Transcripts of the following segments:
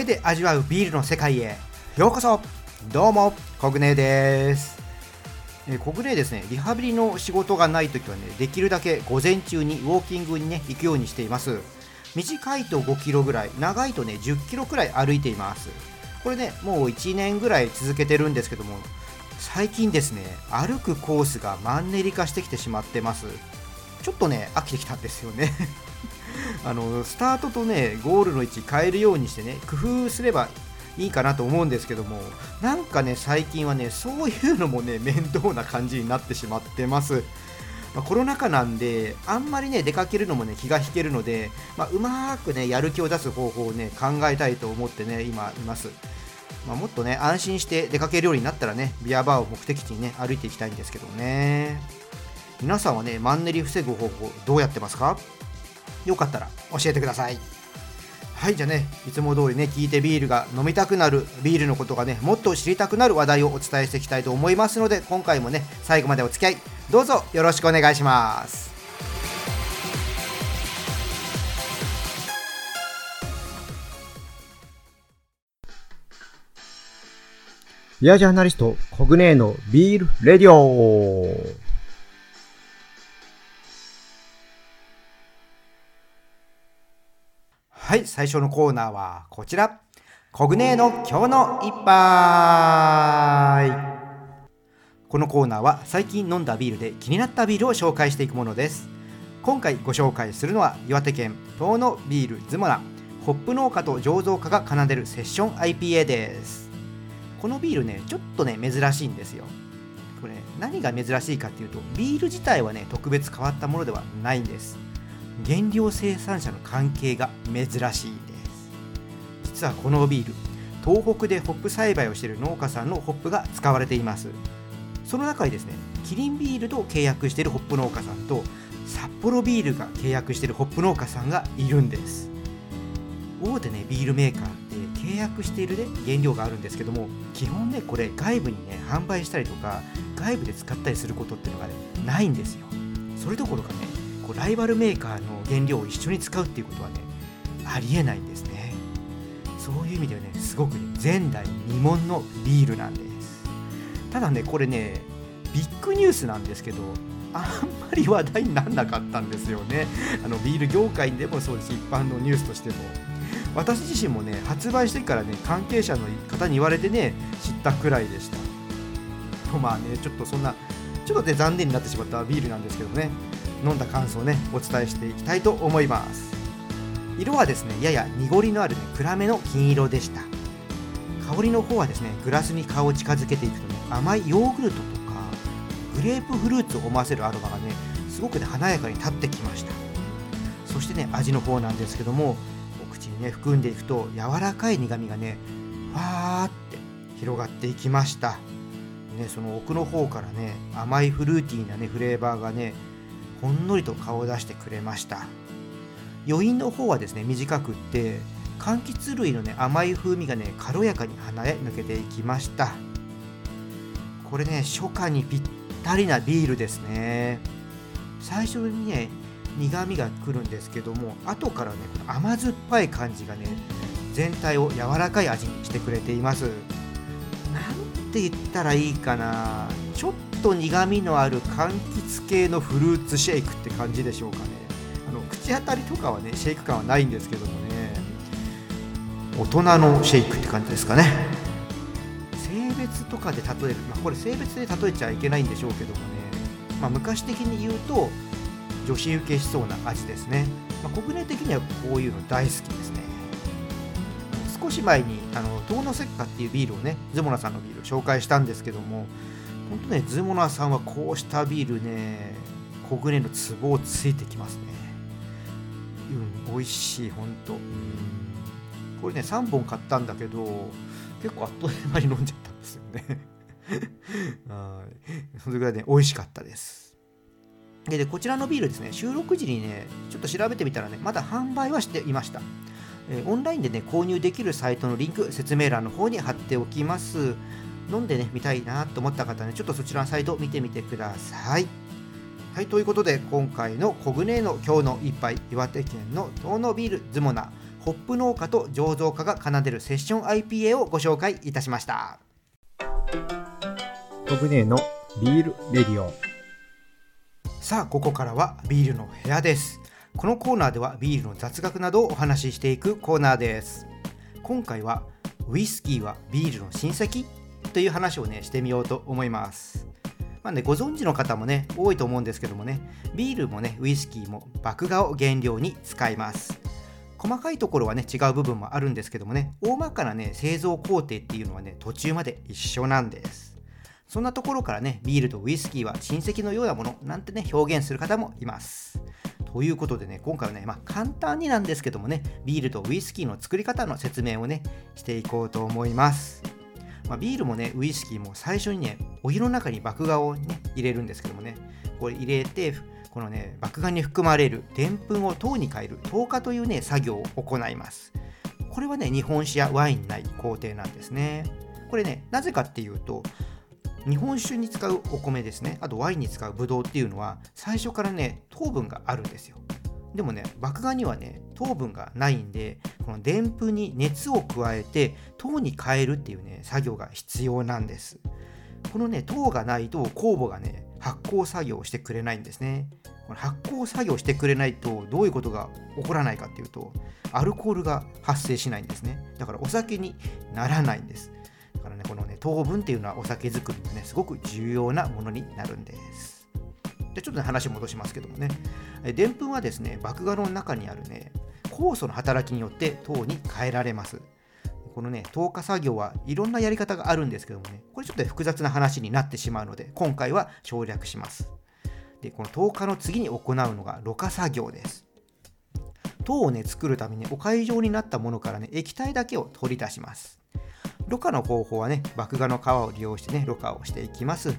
声で味わうビールの世界へ。ようこそ。どうもコグネです。えコグネですね。リハビリの仕事がない時はねできるだけ午前中にウォーキングにね行くようにしています。短いと5キロぐらい長いとね10キロくらい歩いています。これねもう1年ぐらい続けてるんですけども最近ですね歩くコースがマンネリ化してきてしまってます。ちょっとね飽きてきたんですよね。あのスタートとねゴールの位置変えるようにしてね工夫すればいいかなと思うんですけどもなんかね最近はねそういうのもね面倒な感じになってしまってます。まあ、コロナ禍なんであんまりね出かけるのもね気が引けるので、まあ、うまくねやる気を出す方法をね考えたいと思ってね今います、まあ、もっとね安心して出かけるようになったらねビアバーを目的地にね歩いていきたいんですけどね。皆さんはねマンネリ防ぐ方法どうやってますか？よかったら教えてください。はいじゃあねいつも通りね聞いてビールが飲みたくなるビールのことがねもっと知りたくなる話題をお伝えしていきたいと思いますので今回もね最後までお付き合いどうぞよろしくお願いします。ビアジャーナリストコグネーのビールレディオ。はい最初のコーナーはこちら。コグネの今日の一杯。このコーナーは最近飲んだビールで気になったビールを紹介していくものです。今回ご紹介するのは岩手県遠野ビールズモナホップ農家と醸造家が奏でるセッション IPA です。このビールねちょっとね珍しいんですよ。これ、ね、何が珍しいかっていうとビール自体はね特別変わったものではないんです。原料生産者の関係が珍しいです。実はこのビール東北でホップ栽培をしている農家さんのホップが使われています。その中にですねキリンビールと契約しているホップ農家さんと札幌ビールが契約しているホップ農家さんがいるんです。大手ねビールメーカーって契約しているね原料があるんですけども基本ねこれ外部にね販売したりとか外部で使ったりすることっていうのがねないんですよ。それどころかねこうライバルメーカーの原料を一緒に使うっていうことはねありえないんですね。そういう意味ではねすごくね前代未聞のビールなんです。ただねこれねビッグニュースなんですけどあんまり話題にならなかったんですよね。あのビール業界でもそうです。一般のニュースとしても。私自身もね発売してからね関係者の方に言われてね知ったくらいでした。まあねちょっとそんなちょっとね残念になってしまったビールなんですけどね。飲んだ感想をねお伝えしていきたいと思います。色はですねやや濁りのある、ね、暗めの金色でした。香りの方はですねグラスに顔を近づけていくとね甘いヨーグルトとかグレープフルーツを思わせるアロマがねすごくね華やかに立ってきました。そしてね味の方なんですけどもお口にね含んでいくと柔らかい苦みがねファーって広がっていきました。ね、その奥の方からね甘いフルーティーなねフレーバーがねほんのりと顔を出してくれました。余韻の方はですね短くって柑橘類のね甘い風味がね軽やかに鼻へ抜けていきました。これね初夏にぴったりなビールですね。最初にね苦みが来るんですけども後からね甘酸っぱい感じがね全体を柔らかい味にしてくれています。なんて言ったらいいかな。ちょっと苦みのある柑橘系のフルーツシェイクって感じでしょうかね。あの口当たりとかはねシェイク感はないんですけどもね。大人のシェイクって感じですかね。性別とかで例える、まあ、これ性別で例えちゃいけないんでしょうけどもね、まあ、昔的に言うと女子受けしそうな味ですね、まあ、国内的にはこういうの大好きですね。少し前にあの遠野石化っていうビールをねズモナさんのビールを紹介したんですけども本当ね、ズモナーさんはこうしたビールね、小舟のツボをついてきますね。うん、美味しい、ほんと。これね、3本買ったんだけど、結構あっという間に飲んじゃったんですよね。はい。それぐらいね、美味しかったです。でで、こちらのビールですね、収録時にね、ちょっと調べてみたらね、まだ販売はしていました。オンラインでね、購入できるサイトのリンク、説明欄の方に貼っておきます。飲んでね、見たいなと思った方ね、ちょっとそちらのサイト見てみてください。はい、ということで、今回のコグネの今日の一杯、岩手県の遠野ビールズモナ、ホップ農家と醸造家が奏でるセッション IPA をご紹介いたしました。コグネのビールレディオ。さあここからはビールの部屋です。このコーナーではビールの雑学などをお話ししていくコーナーです。今回はウイスキーはビールの親戚？という話をねしてみようと思います。まあね、ご存知の方もね多いと思うんですけどもねビールもねウイスキーも麦芽を原料に使います。細かいところはね違う部分もあるんですけどもね大まかなね製造工程っていうのはね途中まで一緒なんです。そんなところからねビールとウイスキーは親戚のようなものなんてね表現する方もいます。ということでね今回はね、まあ、簡単になんですけどもねビールとウイスキーの作り方の説明をねしていこうと思います。まあ、ビールもねウイスキーも最初にねお湯の中に麦芽をね入れるんですけどもねこれ入れてこのね麦芽に含まれるでんぷんを糖に変える糖化というね作業を行います。これはね日本酒やワインない工程なんですね。これねなぜかっていうと日本酒に使うお米ですねあとワインに使うブドウっていうのは最初からね糖分があるんですよ。でもね麦芽にはね糖分がないんでこのでんぷんに熱を加えて糖に変えるっていうね作業が必要なんです。このね糖がないと酵母がね発酵作業をしてくれないんですね。この発酵作業してくれないとどういうことが起こらないかっていうとアルコールが発生しないんですね。だからお酒にならないんです。だからねこのね糖分っていうのはお酒作りのねすごく重要なものになるんです。でちょっとね話戻しますけどもね。でんぷんはですね麦芽の中にあるね酵素の働きによって糖に変えられます。このね糖化作業はいろんなやり方があるんですけどもねこれちょっと複雑な話になってしまうので今回は省略します。でこの糖化の次に行うのがろ過作業です。糖をね作るためにお会状になったものからね液体だけを取り出します。ろ過の方法はね麦芽の皮を利用してねろ過をしていきます。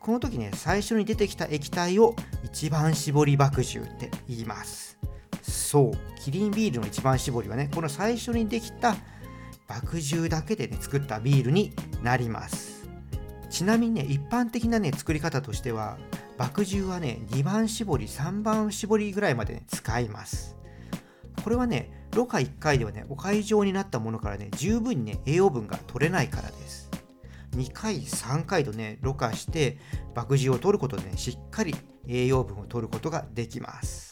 この時ね最初に出てきた液体を一番搾り麦汁って言います。そうキリンビールの一番搾りはねこの最初にできた麦汁だけでね作ったビールになります。ちなみにね一般的なね作り方としては麦汁はね2番搾り3番搾りぐらいまで、ね、使います。これはねろ過1回ではねお会状になったものからね十分にね栄養分が取れないからです。2回3回とねろ過して麦汁を取ることでねしっかり栄養分を取ることができます。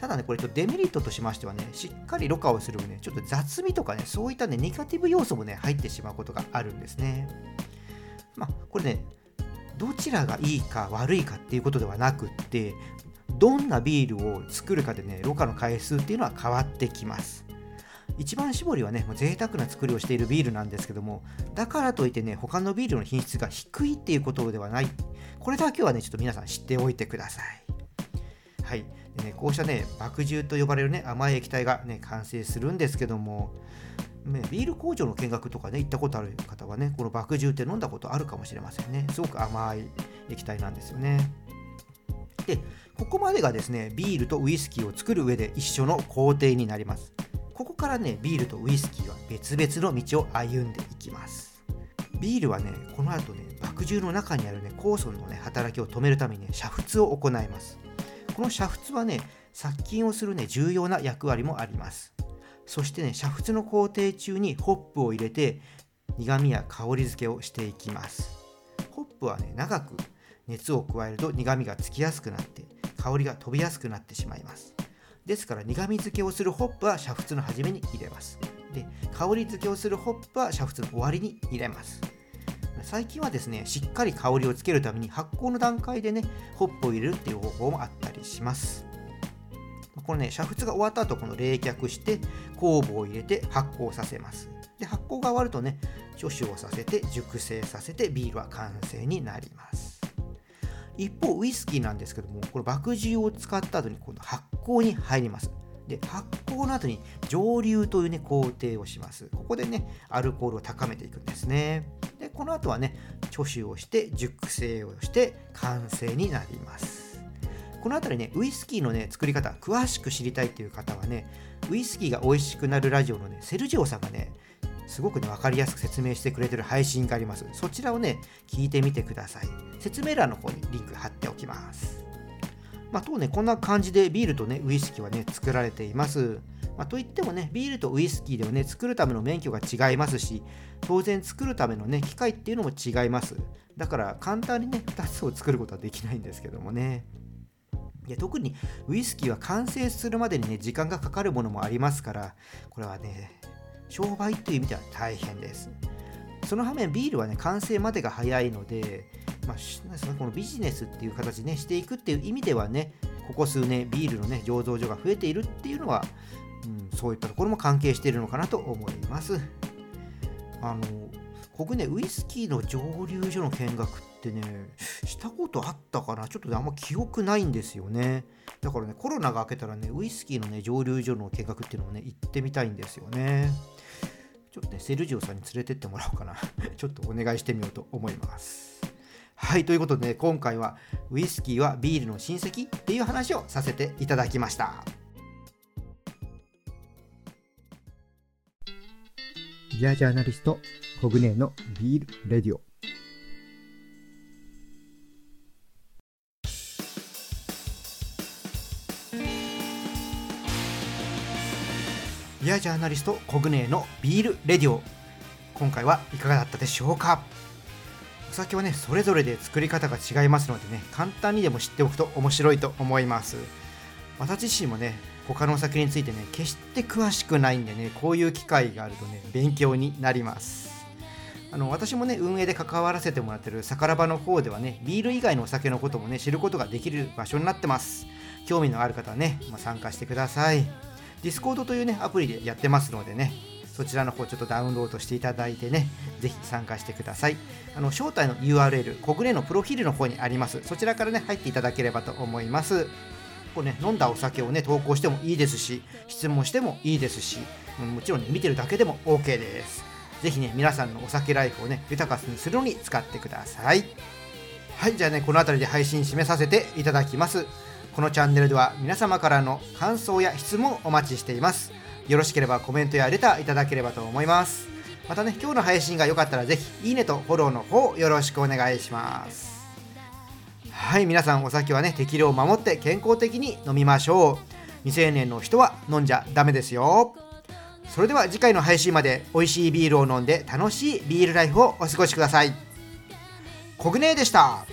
ただねこれちょっとデメリットとしましてはねしっかりろ過をするねちょっと雑味とかねそういったねネガティブ要素もね入ってしまうことがあるんですねまあこれねどちらがいいか悪いかっていうことではなくってどんなビールを作るかでねろ過の回数っていうのは変わってきます一番搾りはね、もう贅沢な作りをしているビールなんですけども、だからといってね、他のビールの品質が低いっていうことではない。これだけはね、ちょっと皆さん知っておいてください。はい。でね、こうしたね、麦汁と呼ばれるね、甘い液体がね、完成するんですけども、ね、ビール工場の見学とかね、行ったことある方はね、この麦汁って飲んだことあるかもしれませんね。すごく甘い液体なんですよね。で、ここまでがですね、ビールとウイスキーを作る上で一緒の工程になります。ここからねビールとウイスキーは別々の道を歩んでいきますビールはねこの後ね麦汁の中にあるね酵素のね働きを止めるためにね煮沸を行いますこの煮沸はね殺菌をするね重要な役割もあります。そしてね煮沸の工程中にホップを入れて苦味や香り付けをしていきます。ホップはね長く熱を加えると苦味がつきやすくなって香りが飛びやすくなってしまいます。ですから苦味付けをするホップは煮沸の初めに入れます。で香り付けをするホップは煮沸の終わりに入れます。最近はですねしっかり香りをつけるために発酵の段階でねホップを入れるっていう方法もあったりします。このね煮沸が終わった後この冷却して酵母を入れて発酵させます。で発酵が終わるとね貯酒をさせて熟成させてビールは完成になります。一方ウイスキーなんですけどもこれ麦汁を使った後に今度発酵に入ります。で発酵の後に蒸留というね工程をします。ここでねアルコールを高めていくんですね。この後はね貯酒をして熟成をして完成になります。この辺りねウイスキーのね作り方詳しく知りたいっていう方はねウイスキーが美味しくなるラジオのねセルジオさんがねすごくね分かりやすく説明してくれてる配信があります。そちらをね聞いてみてください。説明欄の方にリンク貼っておきます。まあ、とね、こんな感じでビールとね、ウイスキーはね、作られています。まあ、といってもねビールとウイスキーではね作るための免許が違いますし当然作るためのね機械っていうのも違います。だから簡単にね2つを作ることはできないんですけどもね。いや特にウイスキーは完成するまでにね時間がかかるものもありますからこれはね商売という意味では大変です。その反面ビールはね完成までが早いので、まあ、このビジネスっていう形ねしていくっていう意味ではねここ数年ビールのね醸造所が増えているっていうのはうん、そういったところも関係しているのかなと思います。あの僕ね、ウイスキーの蒸留所の見学ってね、したことあったかなちょっとね、あんま記憶ないんですよね。だからね、コロナが明けたらね、ウイスキーのね、蒸留所の見学っていうのもね、行ってみたいんですよね。ちょっとね、セルジオさんに連れてってもらおうかな。ちょっとお願いしてみようと思います。はい、ということで、ね、今回はウイスキーはビールの親戚っていう話をさせていただきました。ビアジャーナリスト、コグネのビールレディオ。ビアジャーナリストコグネのビールレディオ。今回はいかがだったでしょうか？お酒はねそれぞれで作り方が違いますのでね簡単にでも知っておくと面白いと思います。私自身もね他のお酒についてね決して詳しくないんでねこういう機会があるとね勉強になりますあの私もね運営で関わらせてもらってるサカラバの方ではねビール以外のお酒のこともね知ることができる場所になってます興味のある方はね、まあ、参加してください Discord というねアプリでやってますのでねそちらの方ちょっとダウンロードしていただいてね、ぜひ参加してください。あの招待の URL、コグネのプロフィールの方にあります。そちらからね、入っていただければと思います。こうね、飲んだお酒をね、投稿してもいいですし、質問してもいいですし、もちろんね、見てるだけでも OK です。ぜひね、皆さんのお酒ライフをね、豊かにするのに使ってください。はい、じゃあね、この辺りで配信締めさせていただきます。このチャンネルでは皆様からの感想や質問をお待ちしています。よろしければコメントやレターいただければと思います。またね、今日の配信が良かったらぜひ、いいねとフォローの方よろしくお願いします。はい皆さんお酒はね適量を守って健康的に飲みましょう。未成年の人は飲んじゃダメですよ。それでは次回の配信まで美味しいビールを飲んで楽しいビールライフをお過ごしください。コグネでした。